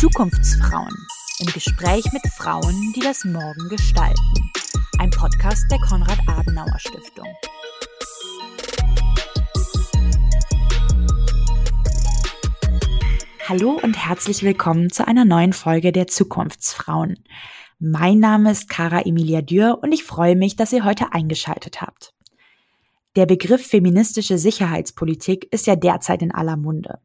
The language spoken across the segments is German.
Zukunftsfrauen im Gespräch mit Frauen, die das Morgen gestalten. Ein Podcast der Konrad-Adenauer-Stiftung. Hallo und herzlich willkommen zu einer neuen Folge der Zukunftsfrauen. Mein Name ist Cara Emilia Dürr und ich freue mich, dass ihr heute eingeschaltet habt. Der Begriff feministische Sicherheitspolitik ist ja derzeit in aller Munde.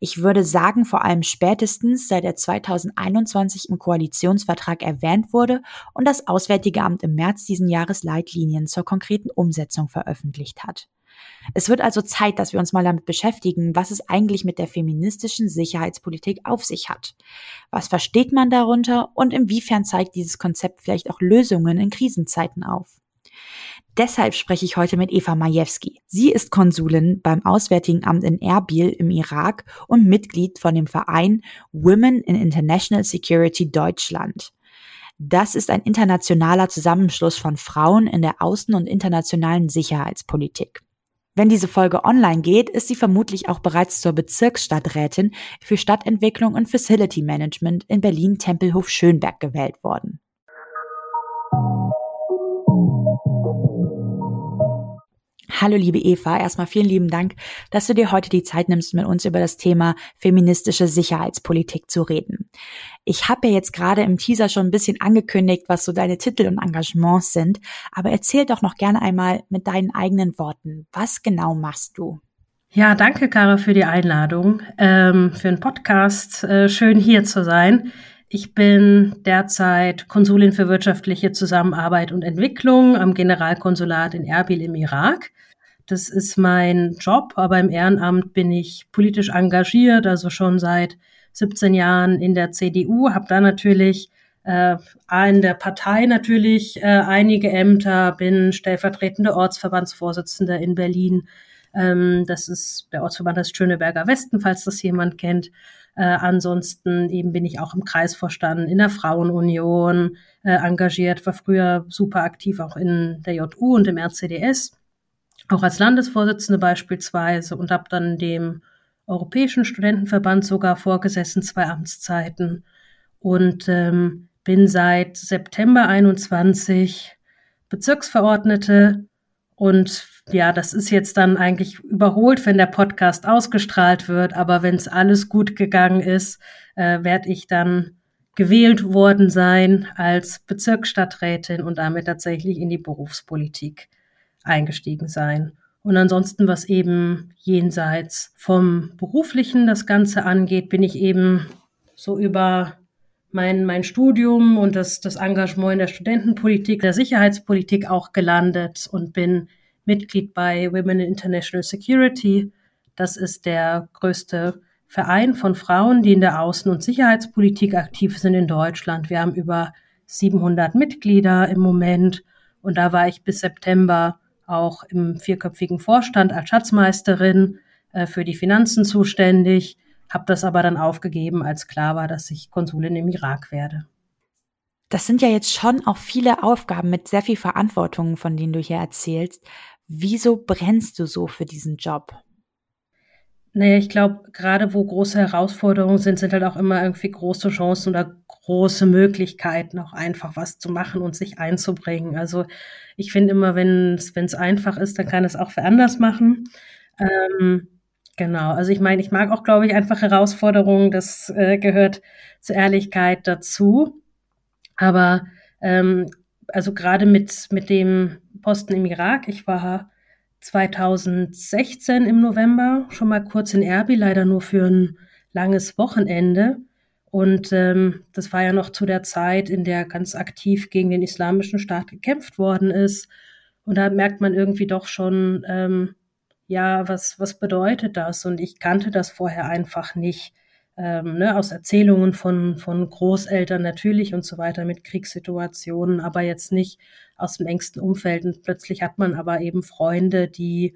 Ich würde sagen, vor allem spätestens seit er 2021 im Koalitionsvertrag erwähnt wurde und das Auswärtige Amt im März diesen Jahres Leitlinien zur konkreten Umsetzung veröffentlicht hat. Es wird also Zeit, dass wir uns mal damit beschäftigen, was es eigentlich mit der feministischen Sicherheitspolitik auf sich hat. Was versteht man darunter und inwiefern zeigt dieses Konzept vielleicht auch Lösungen in Krisenzeiten auf? Deshalb spreche ich heute mit Eva Majewski. Sie ist Konsulin beim Auswärtigen Amt in Erbil im Irak und Mitglied von dem Verein Women in International Security Deutschland. Das ist ein internationaler Zusammenschluss von Frauen in der außen- und internationalen Sicherheitspolitik. Wenn diese Folge online geht, ist sie vermutlich auch bereits zur Bezirksstadträtin für Stadtentwicklung und Facility Management in Berlin-Tempelhof-Schönberg gewählt worden. Hallo liebe Eva, erstmal vielen lieben Dank, dass du dir heute die Zeit nimmst, mit uns über das Thema feministische Sicherheitspolitik zu reden. Ich habe ja jetzt gerade im Teaser schon ein bisschen angekündigt, was so deine Titel und Engagements sind, aber erzähl doch noch gerne einmal mit deinen eigenen Worten. Was genau machst du? Ja, danke, Kara, für die Einladung, ähm, für den Podcast. Äh, schön hier zu sein. Ich bin derzeit Konsulin für wirtschaftliche Zusammenarbeit und Entwicklung am Generalkonsulat in Erbil im Irak. Das ist mein Job, aber im Ehrenamt bin ich politisch engagiert, also schon seit 17 Jahren in der CDU, habe da natürlich äh, in der Partei natürlich äh, einige Ämter, bin stellvertretende Ortsverbandsvorsitzende in Berlin. Ähm, das ist der Ortsverband des Schöneberger Westen, falls das jemand kennt. Äh, ansonsten eben bin ich auch im Kreisvorstand in der Frauenunion äh, engagiert, war früher super aktiv auch in der JU und im RCDS auch als Landesvorsitzende beispielsweise und habe dann dem Europäischen Studentenverband sogar vorgesessen, zwei Amtszeiten. Und ähm, bin seit September 21 Bezirksverordnete. Und ja, das ist jetzt dann eigentlich überholt, wenn der Podcast ausgestrahlt wird, aber wenn es alles gut gegangen ist, äh, werde ich dann gewählt worden sein als Bezirksstadträtin und damit tatsächlich in die Berufspolitik eingestiegen sein. Und ansonsten, was eben jenseits vom beruflichen das Ganze angeht, bin ich eben so über mein, mein Studium und das, das Engagement in der Studentenpolitik, der Sicherheitspolitik auch gelandet und bin Mitglied bei Women in International Security. Das ist der größte Verein von Frauen, die in der Außen- und Sicherheitspolitik aktiv sind in Deutschland. Wir haben über 700 Mitglieder im Moment und da war ich bis September auch im vierköpfigen Vorstand als Schatzmeisterin äh, für die Finanzen zuständig, habe das aber dann aufgegeben, als klar war, dass ich Konsulin im Irak werde. Das sind ja jetzt schon auch viele Aufgaben mit sehr viel Verantwortung, von denen du hier erzählst. Wieso brennst du so für diesen Job? Naja, ich glaube, gerade wo große Herausforderungen sind, sind halt auch immer irgendwie große Chancen oder große Möglichkeiten, auch einfach was zu machen und sich einzubringen. Also ich finde immer, wenn es einfach ist, dann kann es auch für anders machen. Ähm, genau, also ich meine, ich mag auch, glaube ich, einfach Herausforderungen, das äh, gehört zur Ehrlichkeit dazu. Aber ähm, also gerade mit, mit dem Posten im Irak, ich war 2016 im November schon mal kurz in Erbil, leider nur für ein langes Wochenende. Und ähm, das war ja noch zu der Zeit, in der ganz aktiv gegen den Islamischen Staat gekämpft worden ist. Und da merkt man irgendwie doch schon, ähm, ja, was, was bedeutet das? Und ich kannte das vorher einfach nicht. Ähm, ne, aus Erzählungen von, von Großeltern natürlich und so weiter mit Kriegssituationen, aber jetzt nicht aus dem engsten Umfeld. Und plötzlich hat man aber eben Freunde, die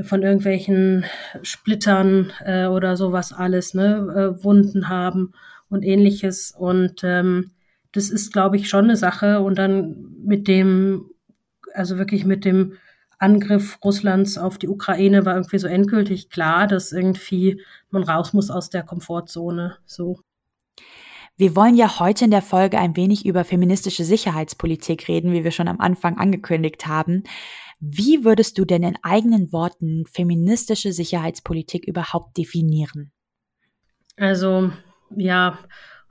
von irgendwelchen Splittern äh, oder sowas alles, ne, äh, Wunden haben und ähnliches. Und ähm, das ist, glaube ich, schon eine Sache. Und dann mit dem, also wirklich mit dem Angriff Russlands auf die Ukraine war irgendwie so endgültig klar, dass irgendwie man raus muss aus der Komfortzone. So. Wir wollen ja heute in der Folge ein wenig über feministische Sicherheitspolitik reden, wie wir schon am Anfang angekündigt haben. Wie würdest du denn in eigenen Worten feministische Sicherheitspolitik überhaupt definieren? Also, ja,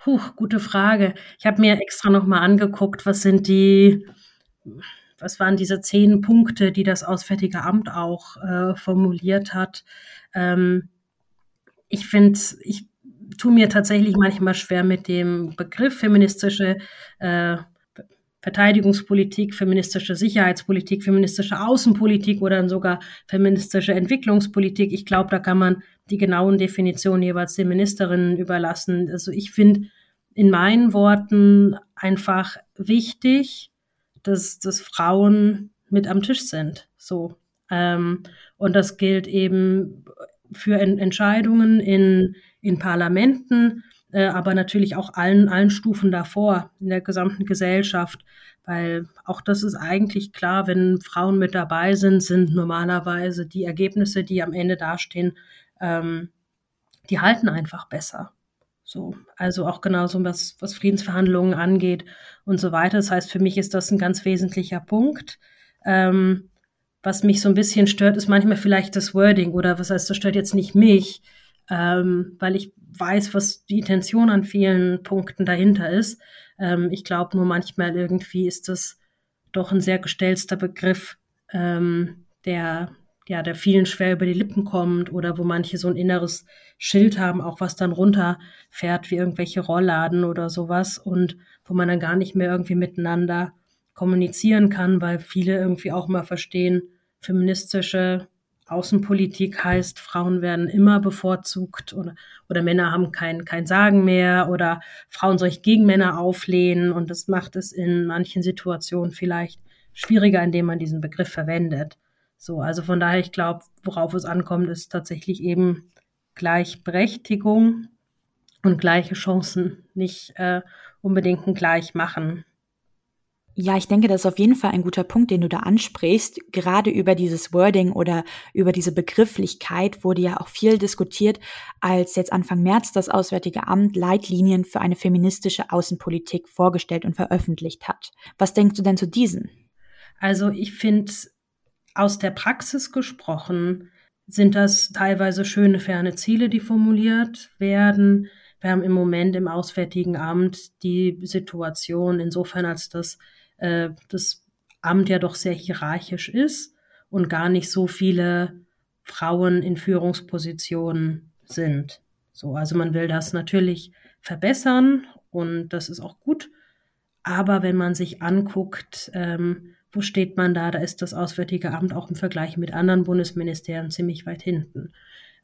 Puh, gute Frage. Ich habe mir extra nochmal angeguckt, was sind die, was waren diese zehn Punkte, die das Auswärtige Amt auch äh, formuliert hat. Ähm, ich finde, ich tue mir tatsächlich manchmal schwer mit dem Begriff feministische äh, Verteidigungspolitik, feministische Sicherheitspolitik, feministische Außenpolitik oder sogar feministische Entwicklungspolitik. Ich glaube, da kann man die genauen Definitionen jeweils den Ministerinnen überlassen. Also ich finde in meinen Worten einfach wichtig, dass, dass Frauen mit am Tisch sind. So. Ähm, und das gilt eben für en Entscheidungen in, in Parlamenten, äh, aber natürlich auch allen, allen Stufen davor in der gesamten Gesellschaft. Weil auch das ist eigentlich klar, wenn Frauen mit dabei sind, sind normalerweise die Ergebnisse, die am Ende dastehen, ähm, die halten einfach besser. So, also auch genauso was, was Friedensverhandlungen angeht und so weiter. Das heißt, für mich ist das ein ganz wesentlicher Punkt. Ähm, was mich so ein bisschen stört, ist manchmal vielleicht das Wording oder was heißt, das stört jetzt nicht mich, ähm, weil ich weiß, was die Intention an vielen Punkten dahinter ist. Ähm, ich glaube nur manchmal irgendwie ist das doch ein sehr gestellster Begriff, ähm, der ja, der vielen schwer über die Lippen kommt oder wo manche so ein inneres Schild haben, auch was dann runterfährt, wie irgendwelche Rollladen oder sowas und wo man dann gar nicht mehr irgendwie miteinander kommunizieren kann, weil viele irgendwie auch mal verstehen, feministische Außenpolitik heißt, Frauen werden immer bevorzugt oder, oder Männer haben kein, kein Sagen mehr oder Frauen soll ich gegen Männer auflehnen und das macht es in manchen Situationen vielleicht schwieriger, indem man diesen Begriff verwendet. So, also von daher, ich glaube, worauf es ankommt, ist tatsächlich eben Gleichberechtigung und gleiche Chancen, nicht äh, unbedingt ein Gleichmachen. Ja, ich denke, das ist auf jeden Fall ein guter Punkt, den du da ansprichst. Gerade über dieses Wording oder über diese Begrifflichkeit wurde ja auch viel diskutiert, als jetzt Anfang März das Auswärtige Amt Leitlinien für eine feministische Außenpolitik vorgestellt und veröffentlicht hat. Was denkst du denn zu diesen? Also ich finde aus der Praxis gesprochen sind das teilweise schöne, ferne Ziele, die formuliert werden. Wir haben im Moment im Auswärtigen Amt die Situation insofern, als das, äh, das Amt ja doch sehr hierarchisch ist und gar nicht so viele Frauen in Führungspositionen sind. So, also man will das natürlich verbessern und das ist auch gut. Aber wenn man sich anguckt, ähm, wo steht man da? Da ist das Auswärtige Amt auch im Vergleich mit anderen Bundesministerien ziemlich weit hinten.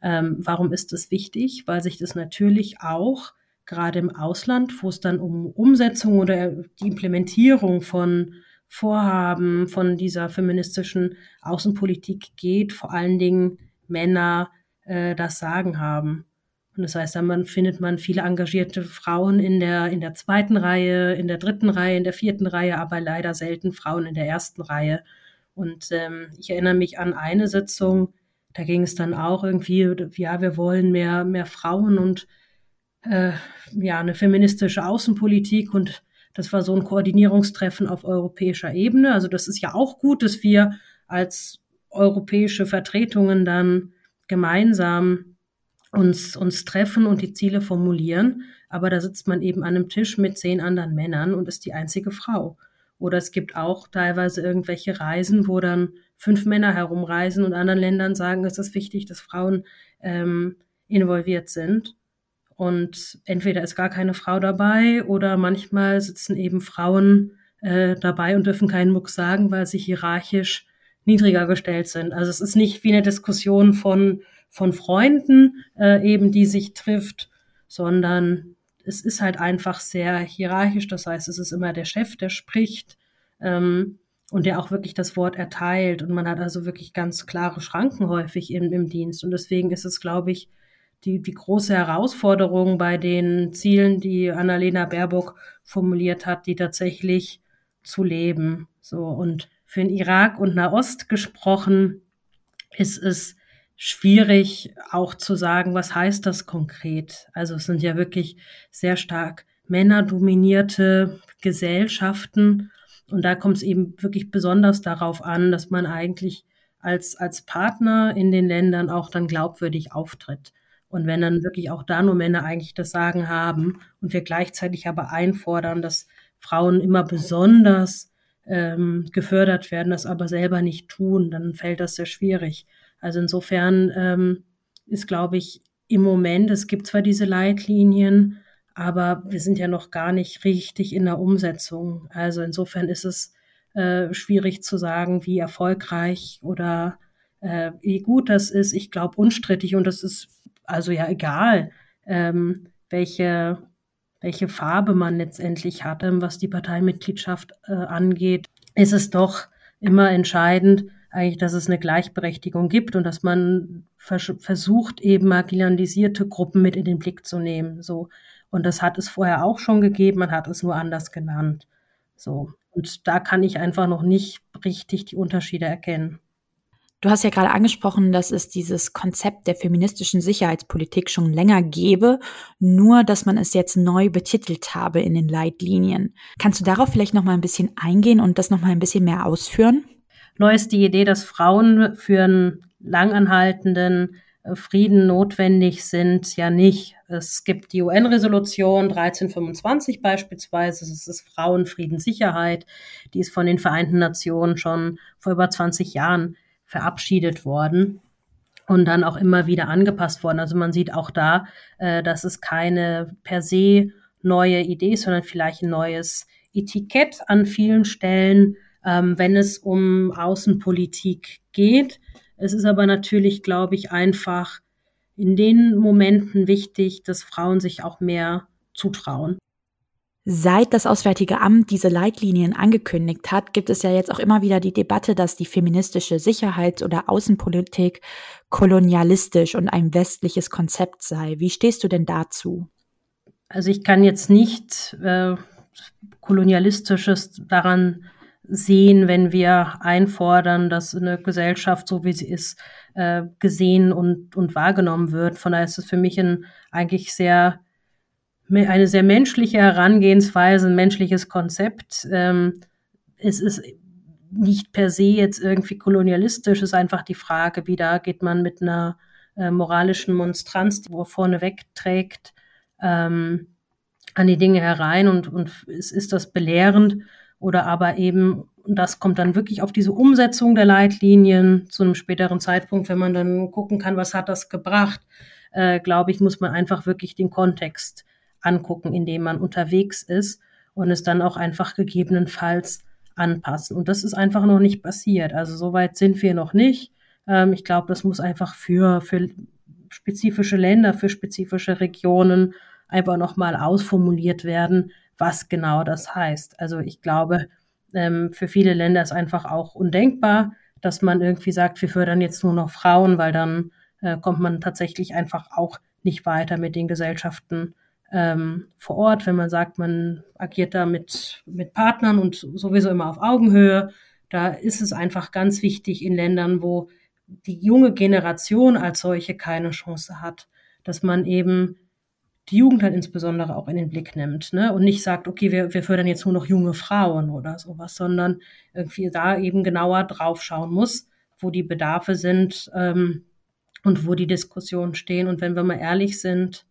Ähm, warum ist das wichtig? Weil sich das natürlich auch gerade im Ausland, wo es dann um Umsetzung oder die Implementierung von Vorhaben von dieser feministischen Außenpolitik geht, vor allen Dingen Männer äh, das Sagen haben. Und das heißt, dann findet man viele engagierte Frauen in der, in der zweiten Reihe, in der dritten Reihe, in der vierten Reihe, aber leider selten Frauen in der ersten Reihe. Und ähm, ich erinnere mich an eine Sitzung, da ging es dann auch irgendwie, ja, wir wollen mehr, mehr Frauen und äh, ja, eine feministische Außenpolitik und das war so ein Koordinierungstreffen auf europäischer Ebene. Also das ist ja auch gut, dass wir als europäische Vertretungen dann gemeinsam uns, uns treffen und die Ziele formulieren, aber da sitzt man eben an einem Tisch mit zehn anderen Männern und ist die einzige Frau. Oder es gibt auch teilweise irgendwelche Reisen, wo dann fünf Männer herumreisen und anderen Ländern sagen, es ist wichtig, dass Frauen ähm, involviert sind. Und entweder ist gar keine Frau dabei oder manchmal sitzen eben Frauen äh, dabei und dürfen keinen Muck sagen, weil sie hierarchisch niedriger gestellt sind. Also es ist nicht wie eine Diskussion von von Freunden äh, eben, die sich trifft, sondern es ist halt einfach sehr hierarchisch. Das heißt, es ist immer der Chef, der spricht ähm, und der auch wirklich das Wort erteilt. Und man hat also wirklich ganz klare Schranken häufig im, im Dienst. Und deswegen ist es, glaube ich, die, die große Herausforderung bei den Zielen, die Annalena Baerbock formuliert hat, die tatsächlich zu leben. So und für den Irak und Nahost gesprochen ist es schwierig auch zu sagen, was heißt das konkret. Also es sind ja wirklich sehr stark männerdominierte Gesellschaften und da kommt es eben wirklich besonders darauf an, dass man eigentlich als, als Partner in den Ländern auch dann glaubwürdig auftritt. Und wenn dann wirklich auch da nur Männer eigentlich das Sagen haben und wir gleichzeitig aber einfordern, dass Frauen immer besonders ähm, gefördert werden, das aber selber nicht tun, dann fällt das sehr schwierig. Also insofern ähm, ist, glaube ich, im Moment, es gibt zwar diese Leitlinien, aber wir sind ja noch gar nicht richtig in der Umsetzung. Also insofern ist es äh, schwierig zu sagen, wie erfolgreich oder äh, wie gut das ist. Ich glaube unstrittig und das ist also ja egal, ähm, welche, welche Farbe man letztendlich hat, ähm, was die Parteimitgliedschaft äh, angeht, ist es doch immer entscheidend, eigentlich, dass es eine Gleichberechtigung gibt und dass man vers versucht, eben marginalisierte Gruppen mit in den Blick zu nehmen. So. Und das hat es vorher auch schon gegeben, man hat es nur anders genannt. So. Und da kann ich einfach noch nicht richtig die Unterschiede erkennen. Du hast ja gerade angesprochen, dass es dieses Konzept der feministischen Sicherheitspolitik schon länger gäbe, nur dass man es jetzt neu betitelt habe in den Leitlinien. Kannst du darauf vielleicht noch mal ein bisschen eingehen und das noch mal ein bisschen mehr ausführen? Neu ist die Idee, dass Frauen für einen langanhaltenden äh, Frieden notwendig sind, ja nicht. Es gibt die UN-Resolution 1325 beispielsweise, das ist Frauenfriedenssicherheit, die ist von den Vereinten Nationen schon vor über 20 Jahren verabschiedet worden und dann auch immer wieder angepasst worden. Also man sieht auch da, äh, dass es keine per se neue Idee ist, sondern vielleicht ein neues Etikett an vielen Stellen, ähm, wenn es um Außenpolitik geht. Es ist aber natürlich, glaube ich, einfach in den Momenten wichtig, dass Frauen sich auch mehr zutrauen. Seit das Auswärtige Amt diese Leitlinien angekündigt hat, gibt es ja jetzt auch immer wieder die Debatte, dass die feministische Sicherheits- oder Außenpolitik kolonialistisch und ein westliches Konzept sei. Wie stehst du denn dazu? Also ich kann jetzt nicht äh, kolonialistisches daran sehen, wenn wir einfordern, dass eine Gesellschaft, so wie sie ist, äh, gesehen und, und wahrgenommen wird. Von daher ist es für mich ein eigentlich sehr eine sehr menschliche Herangehensweise, ein menschliches Konzept. Ähm, es ist nicht per se jetzt irgendwie kolonialistisch, es ist einfach die Frage, wie da geht man mit einer äh, moralischen Monstranz, die man vorne wegträgt, ähm, an die Dinge herein und, und ist, ist das belehrend oder aber eben, und das kommt dann wirklich auf diese Umsetzung der Leitlinien zu einem späteren Zeitpunkt, wenn man dann gucken kann, was hat das gebracht, äh, glaube ich, muss man einfach wirklich den Kontext angucken, in dem man unterwegs ist und es dann auch einfach gegebenenfalls anpassen. Und das ist einfach noch nicht passiert. Also soweit sind wir noch nicht. Ähm, ich glaube, das muss einfach für, für spezifische Länder, für spezifische Regionen einfach nochmal ausformuliert werden, was genau das heißt. Also ich glaube, ähm, für viele Länder ist einfach auch undenkbar, dass man irgendwie sagt, wir fördern jetzt nur noch Frauen, weil dann äh, kommt man tatsächlich einfach auch nicht weiter mit den Gesellschaften ähm, vor Ort, wenn man sagt, man agiert da mit, mit Partnern und sowieso immer auf Augenhöhe. Da ist es einfach ganz wichtig in Ländern, wo die junge Generation als solche keine Chance hat, dass man eben die Jugend halt insbesondere auch in den Blick nimmt ne? und nicht sagt, okay, wir, wir fördern jetzt nur noch junge Frauen oder sowas, sondern irgendwie da eben genauer drauf schauen muss, wo die Bedarfe sind ähm, und wo die Diskussionen stehen. Und wenn wir mal ehrlich sind,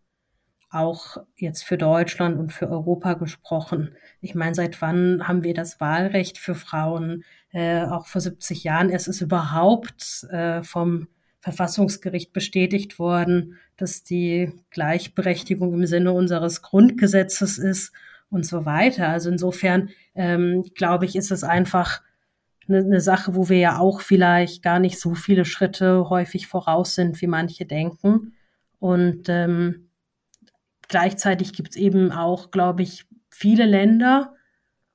auch jetzt für Deutschland und für Europa gesprochen. Ich meine, seit wann haben wir das Wahlrecht für Frauen? Äh, auch vor 70 Jahren Es ist überhaupt äh, vom Verfassungsgericht bestätigt worden, dass die Gleichberechtigung im Sinne unseres Grundgesetzes ist und so weiter. Also insofern ähm, glaube ich, ist es einfach eine, eine Sache, wo wir ja auch vielleicht gar nicht so viele Schritte häufig voraus sind, wie manche denken. Und ähm, Gleichzeitig gibt es eben auch, glaube ich, viele Länder,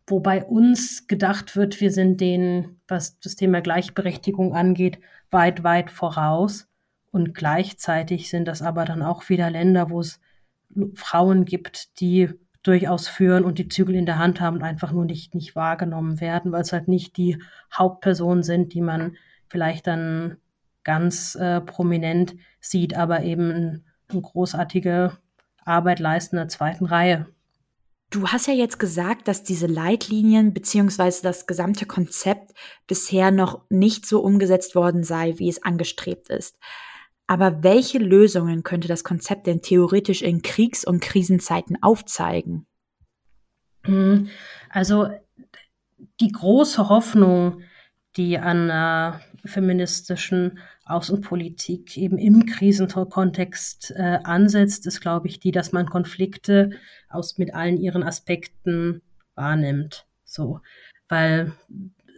wo bei uns gedacht wird, wir sind denen, was das Thema Gleichberechtigung angeht, weit, weit voraus. Und gleichzeitig sind das aber dann auch wieder Länder, wo es Frauen gibt, die durchaus führen und die Zügel in der Hand haben und einfach nur nicht, nicht wahrgenommen werden, weil es halt nicht die Hauptpersonen sind, die man vielleicht dann ganz äh, prominent sieht, aber eben eine großartige Arbeit leisten in der zweiten Reihe. Du hast ja jetzt gesagt, dass diese Leitlinien beziehungsweise das gesamte Konzept bisher noch nicht so umgesetzt worden sei, wie es angestrebt ist. Aber welche Lösungen könnte das Konzept denn theoretisch in Kriegs- und Krisenzeiten aufzeigen? Mhm. Also die große Hoffnung, die an einer feministischen Außenpolitik eben im Krisenkontext äh, ansetzt, ist, glaube ich, die, dass man Konflikte aus mit allen ihren Aspekten wahrnimmt. So, weil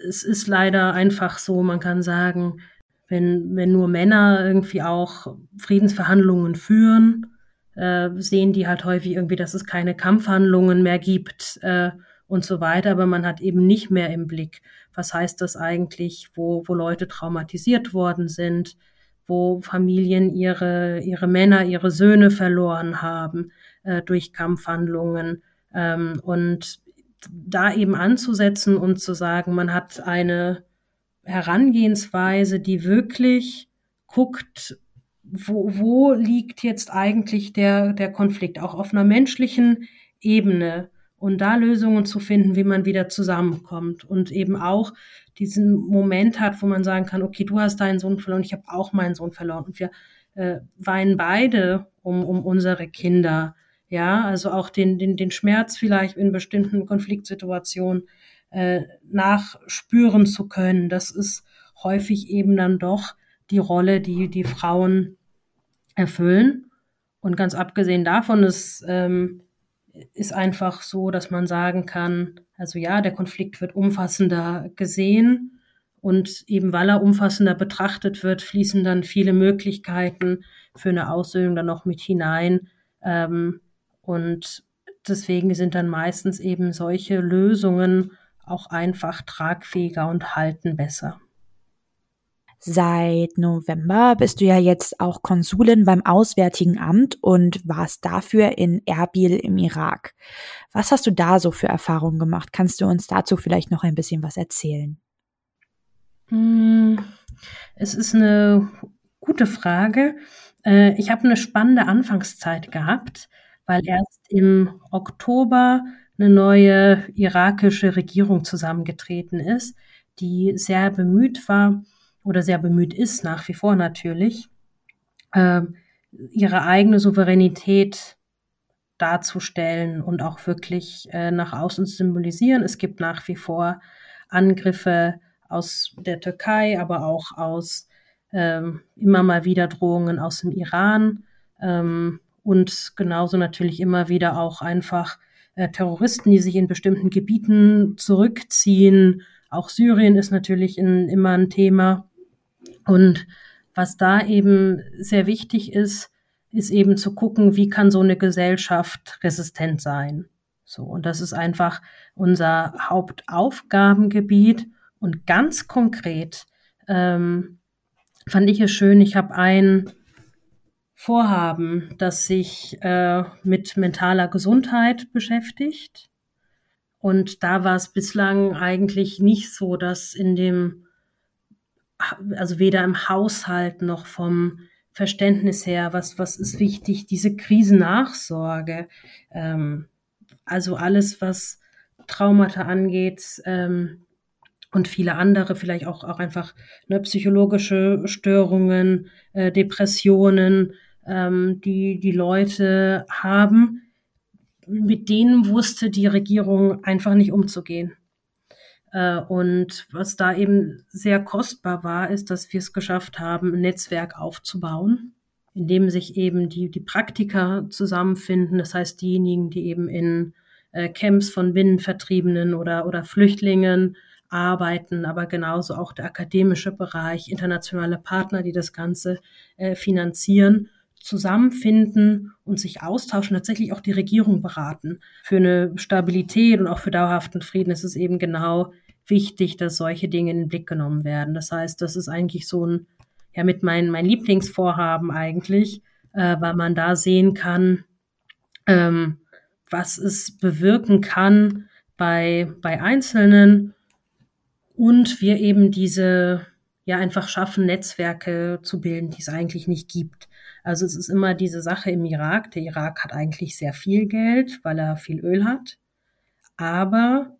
es ist leider einfach so, man kann sagen, wenn, wenn nur Männer irgendwie auch Friedensverhandlungen führen, äh, sehen die halt häufig irgendwie, dass es keine Kampfhandlungen mehr gibt äh, und so weiter, aber man hat eben nicht mehr im Blick, was heißt das eigentlich, wo, wo Leute traumatisiert worden sind, wo Familien ihre, ihre Männer, ihre Söhne verloren haben äh, durch Kampfhandlungen. Ähm, und da eben anzusetzen und zu sagen, man hat eine Herangehensweise, die wirklich guckt, wo, wo liegt jetzt eigentlich der, der Konflikt, auch auf einer menschlichen Ebene und da Lösungen zu finden, wie man wieder zusammenkommt und eben auch diesen Moment hat, wo man sagen kann, okay, du hast deinen Sohn verloren, ich habe auch meinen Sohn verloren und wir äh, weinen beide um, um unsere Kinder. Ja, also auch den, den, den Schmerz vielleicht in bestimmten Konfliktsituationen äh, nachspüren zu können. Das ist häufig eben dann doch die Rolle, die die Frauen erfüllen. Und ganz abgesehen davon ist, ähm, ist einfach so, dass man sagen kann, also ja, der Konflikt wird umfassender gesehen und eben weil er umfassender betrachtet wird, fließen dann viele Möglichkeiten für eine Aussöhnung dann noch mit hinein. Ähm, und deswegen sind dann meistens eben solche Lösungen auch einfach tragfähiger und halten besser. Seit November bist du ja jetzt auch Konsulin beim Auswärtigen Amt und warst dafür in Erbil im Irak. Was hast du da so für Erfahrungen gemacht? Kannst du uns dazu vielleicht noch ein bisschen was erzählen? Hm, es ist eine gute Frage. Äh, ich habe eine spannende Anfangszeit gehabt, weil erst im Oktober eine neue irakische Regierung zusammengetreten ist, die sehr bemüht war, oder sehr bemüht ist, nach wie vor natürlich, äh, ihre eigene Souveränität darzustellen und auch wirklich äh, nach außen zu symbolisieren. Es gibt nach wie vor Angriffe aus der Türkei, aber auch aus ähm, immer mal wieder Drohungen aus dem Iran ähm, und genauso natürlich immer wieder auch einfach äh, Terroristen, die sich in bestimmten Gebieten zurückziehen. Auch Syrien ist natürlich in, immer ein Thema. Und was da eben sehr wichtig ist, ist eben zu gucken, wie kann so eine Gesellschaft resistent sein. So, und das ist einfach unser Hauptaufgabengebiet. Und ganz konkret ähm, fand ich es schön, ich habe ein Vorhaben, das sich äh, mit mentaler Gesundheit beschäftigt. Und da war es bislang eigentlich nicht so, dass in dem also weder im Haushalt noch vom Verständnis her, was, was ist wichtig, diese Krisennachsorge, ähm, also alles, was Traumata angeht ähm, und viele andere, vielleicht auch, auch einfach ne, psychologische Störungen, äh, Depressionen, ähm, die die Leute haben, mit denen wusste die Regierung einfach nicht umzugehen. Äh, und was da eben sehr kostbar war, ist, dass wir es geschafft haben, ein Netzwerk aufzubauen, in dem sich eben die, die Praktiker zusammenfinden. Das heißt, diejenigen, die eben in äh, Camps von Binnenvertriebenen oder, oder Flüchtlingen arbeiten, aber genauso auch der akademische Bereich, internationale Partner, die das Ganze äh, finanzieren, zusammenfinden und sich austauschen, tatsächlich auch die Regierung beraten. Für eine Stabilität und auch für dauerhaften Frieden ist es eben genau wichtig, dass solche Dinge in den Blick genommen werden. Das heißt, das ist eigentlich so ein, ja mit mein, mein Lieblingsvorhaben eigentlich, äh, weil man da sehen kann, ähm, was es bewirken kann bei, bei Einzelnen und wir eben diese, ja, einfach schaffen, Netzwerke zu bilden, die es eigentlich nicht gibt. Also es ist immer diese Sache im Irak. Der Irak hat eigentlich sehr viel Geld, weil er viel Öl hat. Aber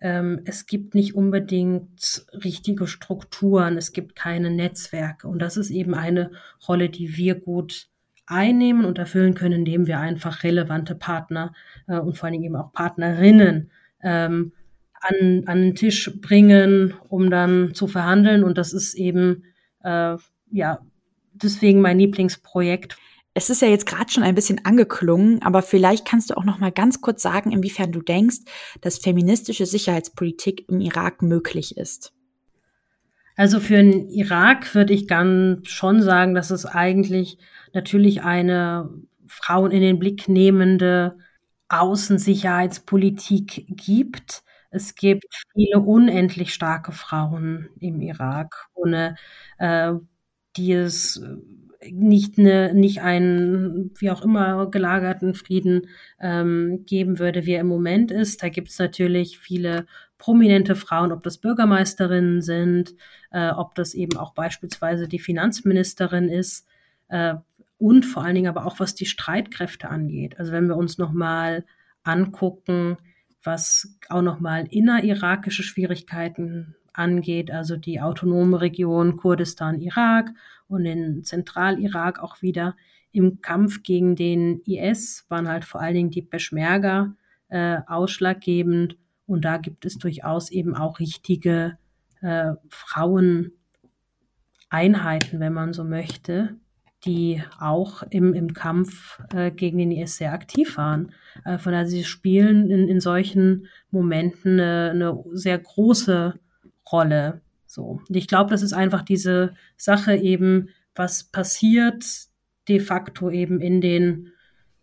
es gibt nicht unbedingt richtige Strukturen, es gibt keine Netzwerke. Und das ist eben eine Rolle, die wir gut einnehmen und erfüllen können, indem wir einfach relevante Partner äh, und vor allen Dingen eben auch Partnerinnen ähm, an, an den Tisch bringen, um dann zu verhandeln. Und das ist eben äh, ja deswegen mein Lieblingsprojekt. Es ist ja jetzt gerade schon ein bisschen angeklungen, aber vielleicht kannst du auch noch mal ganz kurz sagen, inwiefern du denkst, dass feministische Sicherheitspolitik im Irak möglich ist. Also für den Irak würde ich ganz schon sagen, dass es eigentlich natürlich eine Frauen in den Blick nehmende Außensicherheitspolitik gibt. Es gibt viele unendlich starke Frauen im Irak, ohne äh, die es nicht, eine, nicht einen, wie auch immer, gelagerten Frieden ähm, geben würde, wie er im Moment ist. Da gibt es natürlich viele prominente Frauen, ob das Bürgermeisterinnen sind, äh, ob das eben auch beispielsweise die Finanzministerin ist äh, und vor allen Dingen aber auch was die Streitkräfte angeht. Also wenn wir uns nochmal angucken, was auch nochmal innerirakische Schwierigkeiten angeht, also die autonome Region Kurdistan, Irak und in Zentralirak auch wieder im Kampf gegen den IS waren halt vor allen Dingen die Peschmerga äh, ausschlaggebend und da gibt es durchaus eben auch richtige äh, Fraueneinheiten, wenn man so möchte, die auch im, im Kampf äh, gegen den IS sehr aktiv waren. Äh, von daher, sie spielen in, in solchen Momenten eine, eine sehr große Rolle. So. Und ich glaube, das ist einfach diese Sache eben, was passiert de facto eben in den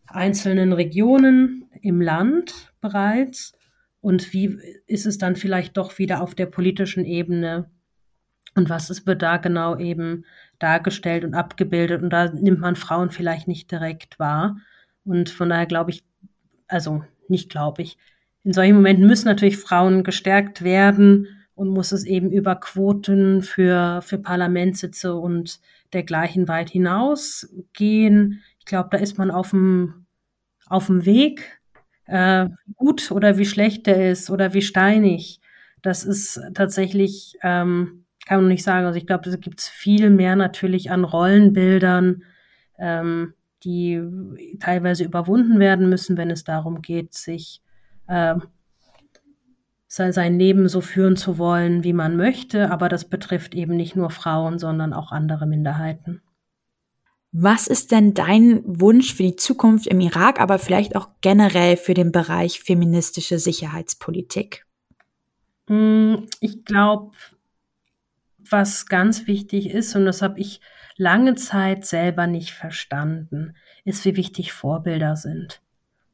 einzelnen Regionen im Land bereits und wie ist es dann vielleicht doch wieder auf der politischen Ebene und was ist, wird da genau eben dargestellt und abgebildet und da nimmt man Frauen vielleicht nicht direkt wahr und von daher glaube ich, also nicht glaube ich, in solchen Momenten müssen natürlich Frauen gestärkt werden und muss es eben über Quoten für, für Parlamentssitze und dergleichen weit hinaus gehen. Ich glaube, da ist man auf dem, auf dem Weg. Äh, gut oder wie schlecht der ist oder wie steinig. Das ist tatsächlich, ähm, kann man nicht sagen. Also ich glaube, da gibt es viel mehr natürlich an Rollenbildern, ähm, die teilweise überwunden werden müssen, wenn es darum geht, sich äh, sein Leben so führen zu wollen, wie man möchte, aber das betrifft eben nicht nur Frauen, sondern auch andere Minderheiten. Was ist denn dein Wunsch für die Zukunft im Irak, aber vielleicht auch generell für den Bereich feministische Sicherheitspolitik? Hm, ich glaube, was ganz wichtig ist, und das habe ich lange Zeit selber nicht verstanden, ist, wie wichtig Vorbilder sind.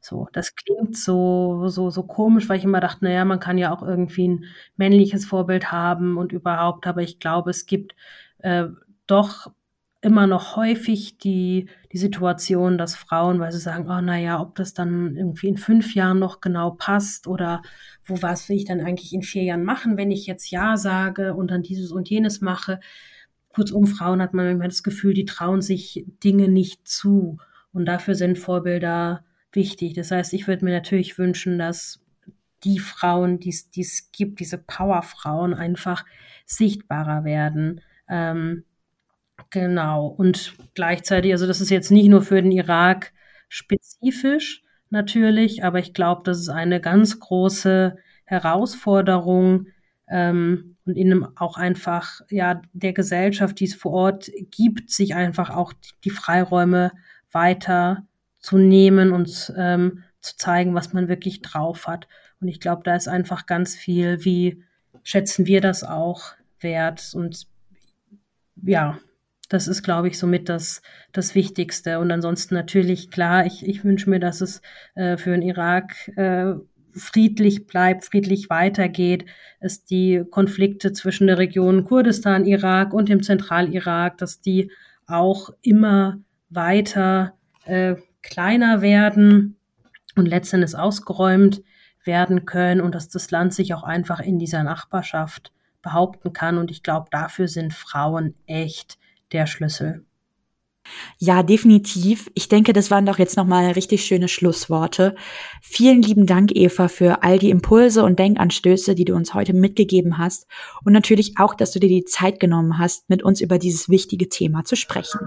So, das klingt so, so, so komisch, weil ich immer dachte, naja, man kann ja auch irgendwie ein männliches Vorbild haben und überhaupt, aber ich glaube, es gibt äh, doch immer noch häufig die, die Situation, dass Frauen, weil sie sagen, oh naja, ob das dann irgendwie in fünf Jahren noch genau passt oder wo was will ich dann eigentlich in vier Jahren machen, wenn ich jetzt Ja sage und dann dieses und jenes mache. Kurzum, Frauen hat man immer das Gefühl, die trauen sich Dinge nicht zu. Und dafür sind Vorbilder wichtig. Das heißt, ich würde mir natürlich wünschen, dass die Frauen, die es gibt, diese Powerfrauen einfach sichtbarer werden. Ähm, genau. Und gleichzeitig, also das ist jetzt nicht nur für den Irak spezifisch natürlich, aber ich glaube, das ist eine ganz große Herausforderung ähm, und ihnen auch einfach ja der Gesellschaft, die es vor Ort gibt, sich einfach auch die Freiräume weiter zu nehmen und ähm, zu zeigen, was man wirklich drauf hat. Und ich glaube, da ist einfach ganz viel, wie schätzen wir das auch wert. Und ja, das ist, glaube ich, somit das, das Wichtigste. Und ansonsten natürlich, klar, ich, ich wünsche mir, dass es äh, für den Irak äh, friedlich bleibt, friedlich weitergeht, es die Konflikte zwischen der Region Kurdistan, Irak und dem Zentralirak, dass die auch immer weiter äh, kleiner werden und letztendlich ausgeräumt werden können und dass das Land sich auch einfach in dieser Nachbarschaft behaupten kann. Und ich glaube, dafür sind Frauen echt der Schlüssel. Ja, definitiv. Ich denke, das waren doch jetzt nochmal richtig schöne Schlussworte. Vielen lieben Dank, Eva, für all die Impulse und Denkanstöße, die du uns heute mitgegeben hast. Und natürlich auch, dass du dir die Zeit genommen hast, mit uns über dieses wichtige Thema zu sprechen.